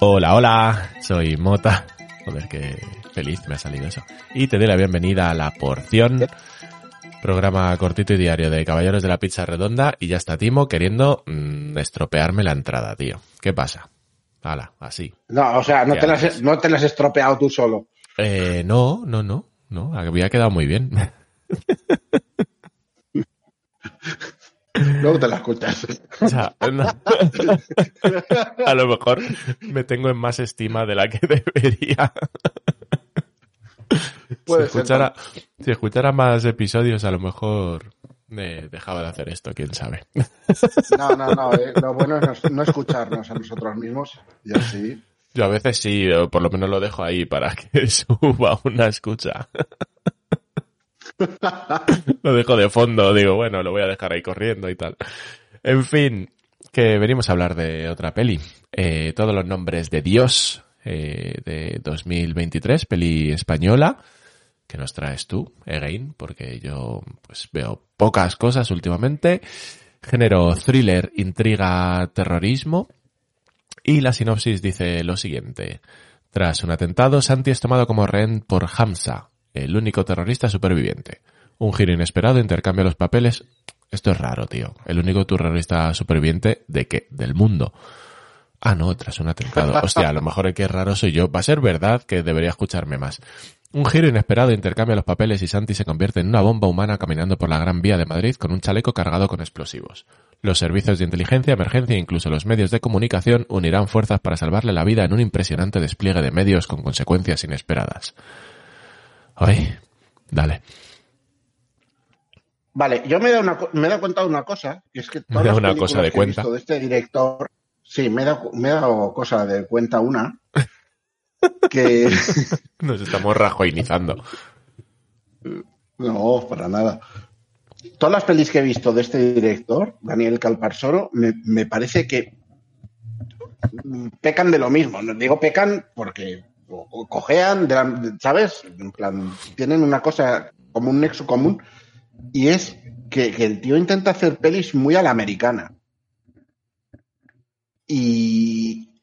Hola, hola, soy Mota. Joder, qué feliz me ha salido eso. Y te doy la bienvenida a La Porción, programa cortito y diario de Caballeros de la Pizza Redonda. Y ya está Timo queriendo mm, estropearme la entrada, tío. ¿Qué pasa? Hala, así. No, o sea, no ¿Qué te, las, no te las has estropeado tú solo. Eh, no, no, no, no, había quedado muy bien. Luego te las escuchas. O sea, no. a lo mejor me tengo en más estima de la que debería. Puede si, ser, escuchara, si escuchara más episodios, a lo mejor eh, dejaba de hacer esto, quién sabe. No, no, no. eh, Lo bueno es no, no escucharnos a nosotros mismos. Y así. Yo a veces sí, o por lo menos lo dejo ahí para que suba una escucha. lo dejo de fondo, digo, bueno, lo voy a dejar ahí corriendo y tal. En fin, que venimos a hablar de otra peli. Eh, todos los nombres de Dios eh, de 2023, peli española. que nos traes tú, Again? Porque yo pues veo pocas cosas últimamente. Género thriller, intriga, terrorismo. Y la sinopsis dice lo siguiente. Tras un atentado, Santi es tomado como rehén por Hamza, el único terrorista superviviente. Un giro inesperado intercambia los papeles. Esto es raro, tío. El único terrorista superviviente de qué? Del mundo. Ah, no, tras un atentado. Hostia, a lo mejor el que es raro soy yo. Va a ser verdad que debería escucharme más. Un giro inesperado intercambia los papeles y Santi se convierte en una bomba humana caminando por la Gran Vía de Madrid con un chaleco cargado con explosivos. Los servicios de inteligencia, emergencia e incluso los medios de comunicación unirán fuerzas para salvarle la vida en un impresionante despliegue de medios con consecuencias inesperadas. Ay, dale. Vale, yo me he dado, una, me he dado cuenta de una cosa, que es que Me he todas dado las una cosa de he cuenta. visto de este director, sí, me he dado, me he dado cosa de cuenta una, que Nos estamos rajoinizando. no, para nada. Todas las pelis que he visto de este director, Daniel Calparsoro, me, me parece que pecan de lo mismo. No digo pecan porque cojean, de la- ¿sabes? En plan, tienen una cosa como un nexo común y es que, que el tío intenta hacer pelis muy a la americana. Y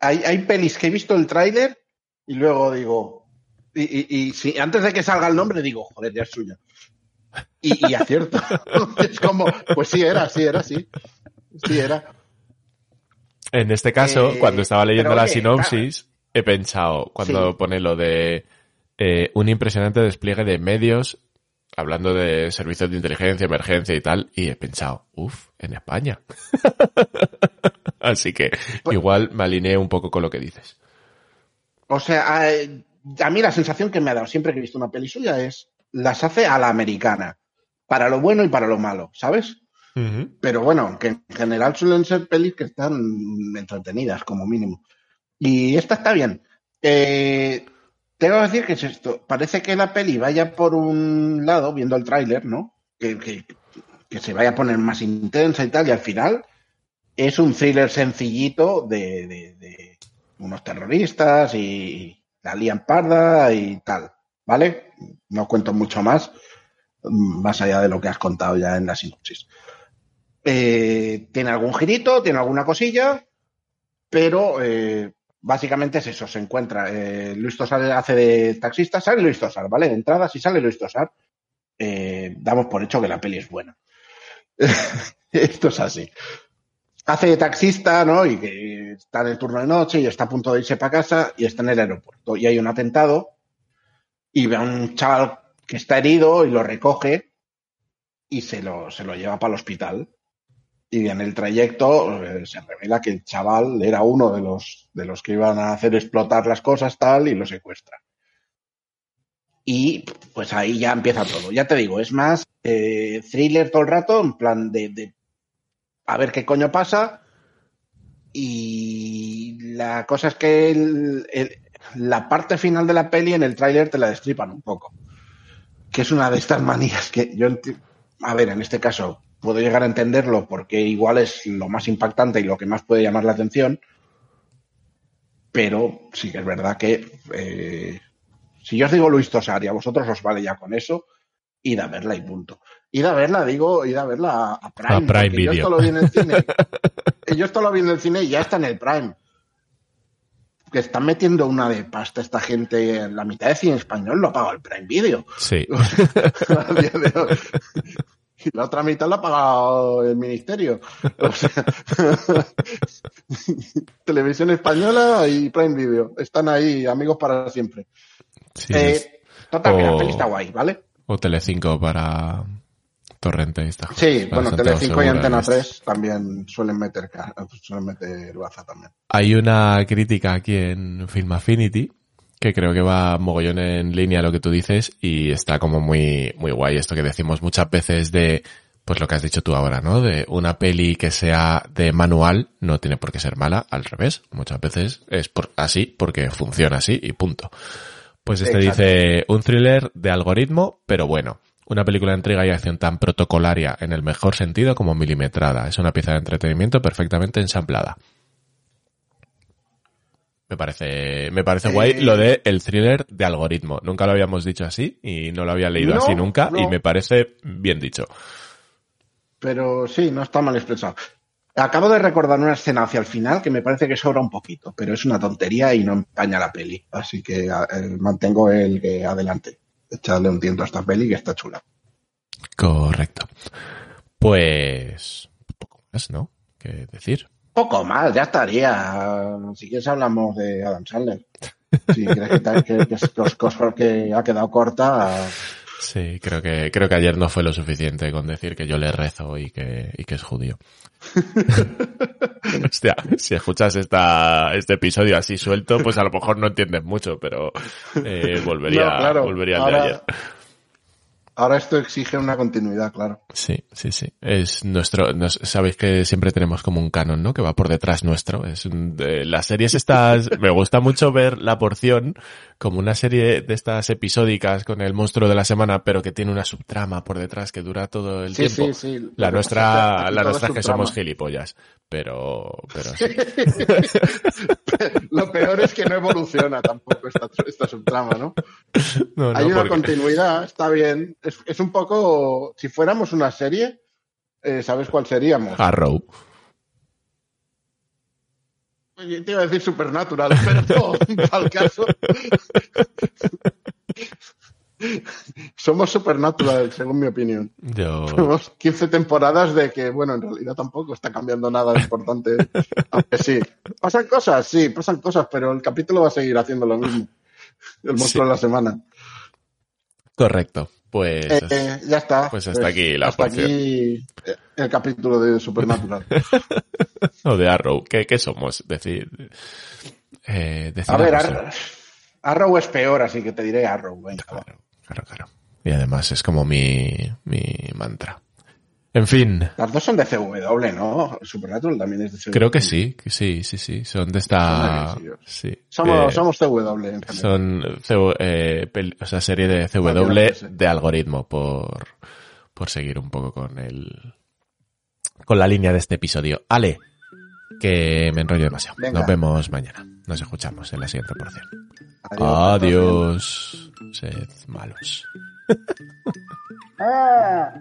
hay, hay pelis que he visto el tráiler y luego digo, y, y- y si antes de que salga el nombre digo, joder, ya es suya. Y, y acierto. es como, pues sí era, sí era, sí. Sí era. En este caso, Eh, cuando estaba leyendo la oye, sinopsis, he pensado, cuando Sí. pone lo de eh, un impresionante despliegue de medios, hablando de servicios de inteligencia, emergencia y tal, y he pensado, uff, en España. Así que Pues- igual me alineé un poco con lo que dices. O sea, a, a mí la sensación que me ha dado siempre que he visto una peli suya es las hace a la americana, para lo bueno y para lo malo, ¿sabes? Pero bueno, que en general suelen ser pelis que están entretenidas, como mínimo. Y esta está bien. Eh, tengo que decir que es esto. Parece que la peli vaya por un lado, viendo el tráiler, ¿no? Que, se vaya a poner más intensa y tal, y al final es un thriller sencillito de, unos terroristas y la lían parda y tal, ¿vale? No cuento mucho más, más allá de lo que has contado ya en la sinopsis. Eh, tiene algún girito, tiene alguna cosilla, pero eh, básicamente es eso, se encuentra. Eh, Luis Tosar hace de taxista, sale Luis Tosar, ¿vale? De entrada, si sale Luis Tosar, eh, damos por hecho que la peli es buena. Esto es así. Hace de taxista, ¿no? Y que está en el turno de noche y está a punto de irse para casa y está en el aeropuerto. Y hay un atentado y ve a un chaval que está herido y lo recoge y se lo, se lo lleva para el hospital. Y en el trayecto eh, se revela que el chaval era uno de los, de los que iban a hacer explotar las cosas tal y lo secuestra. Y pues ahí ya empieza todo. Ya te digo, es más eh, thriller todo el rato, en plan de, de a ver qué coño pasa. Y la cosa es que el- la parte final de la peli en el tráiler te la destripan un poco. Que es una de estas manías que yo, a ver, en este caso puedo llegar a entenderlo porque igual es lo más impactante y lo que más puede llamar la atención. Pero sí que es verdad que eh, si yo os digo Luis Tosar y a vosotros os vale ya con eso, id a verla y punto. id a verla, digo, id a verla a Prime. A Prime Video. Yo esto lo vi en el cine. yo esto lo vi en el cine y ya está en el Prime. Que están metiendo una de pasta esta gente en la mitad de cine español lo ha pagado el Prime Video. Sí. Y la otra mitad la ha pagado el ministerio. O sea, Televisión española y Prime Video. Están ahí, amigos para siempre. sí, Eh, es- total, que la o- peli está guay, ¿vale? O Telecinco para Torrente. Esta, Sí, para bueno, Telecinco y Antena estas. 3 también suelen meter, suelen meter baza también. Hay una crítica aquí en Film Affinity que creo que va mogollón en línea a lo que tú dices y está como muy, muy guay esto que decimos muchas veces de, pues lo que has dicho tú ahora, ¿no? De una peli que sea de manual no tiene por qué ser mala, al revés. Muchas veces es por, así porque funciona así y punto. Pues este Exacto. dice un thriller de algoritmo, pero bueno. Una película de entrega y acción tan protocolaria en el mejor sentido como milimetrada. Es una pieza de entretenimiento perfectamente ensamblada. Me parece, me parece Eh, guay lo de el thriller de algoritmo. Nunca lo habíamos dicho así y no lo había leído No, así nunca y me parece bien dicho. Pero sí, no está mal expresado. Acabo de recordar una escena hacia el final que me parece que sobra un poquito, pero es una tontería y no empaña la peli. Así que eh, mantengo el que adelante. Echarle un tiento a esta peli que está chula. Correcto. Pues, poco más, ¿no? ¿Qué decir? Poco más, ya estaría. Si quieres hablamos de Adam Sandler. Si crees que, te- que, que, que- que ha quedado corta, Sí, creo que, creo que ayer no fue lo suficiente con decir que yo le rezo y que, y que es judío. Hostia, si escuchas esta, este episodio así suelto, pues a lo mejor no entiendes mucho, pero eh, volvería, No, claro. volvería al Ahora- de ayer. Ahora esto exige una continuidad, claro. Sí, sí, sí. Es nuestro, nos, sabéis que siempre tenemos como un canon, ¿no? Que va por detrás nuestro. Es un, de, las series estas, me gusta mucho ver la porción como una serie de estas episódicas con el monstruo de la semana, pero que tiene una subtrama por detrás que dura todo el Sí, tiempo. sí, sí. La nuestra, la nuestra es es que somos gilipollas. Pero, pero sí. Lo peor es que no evoluciona tampoco esta, esta subtrama, ¿no? No, no, Hay una porque- continuidad, está bien. Es, es un poco, si fuéramos una serie, eh, ¿sabes cuál seríamos? Arrow. Te iba a decir Supernatural, pero no, al caso. Somos Supernatural, según mi opinión. Yo, Tenemos 15 temporadas de que, bueno, en realidad tampoco está cambiando nada importante. Aunque sí. ¿Pasan cosas? Sí, pasan cosas, pero el capítulo va a seguir haciendo lo mismo. El monstruo Sí. de la semana. correcto. Pues, Eh, eh, ya está. pues hasta aquí la hasta aquí eh, el capítulo de Supernatural. o de Arrow. ¿Qué, qué somos? Decir, eh, decir A ver, Arrow es peor, así que te diré Arrow. Venga. Claro, claro, claro. Y además es como mi, mi mantra. En fin, Las dos son de CW, ¿no? Supernatural también es de CW. creo que sí, que sí, sí, sí. Son de esta... Son. Sí. Somos, eh, somos CW en son eh, pel- o sea, serie de CW de algoritmo por, por seguir un poco con el, con la línea de este episodio. Ale, que me enrollo demasiado. Venga. Nos vemos mañana. Nos escuchamos en la siguiente porción. Adiós. Adiós. Sed malos. Ah.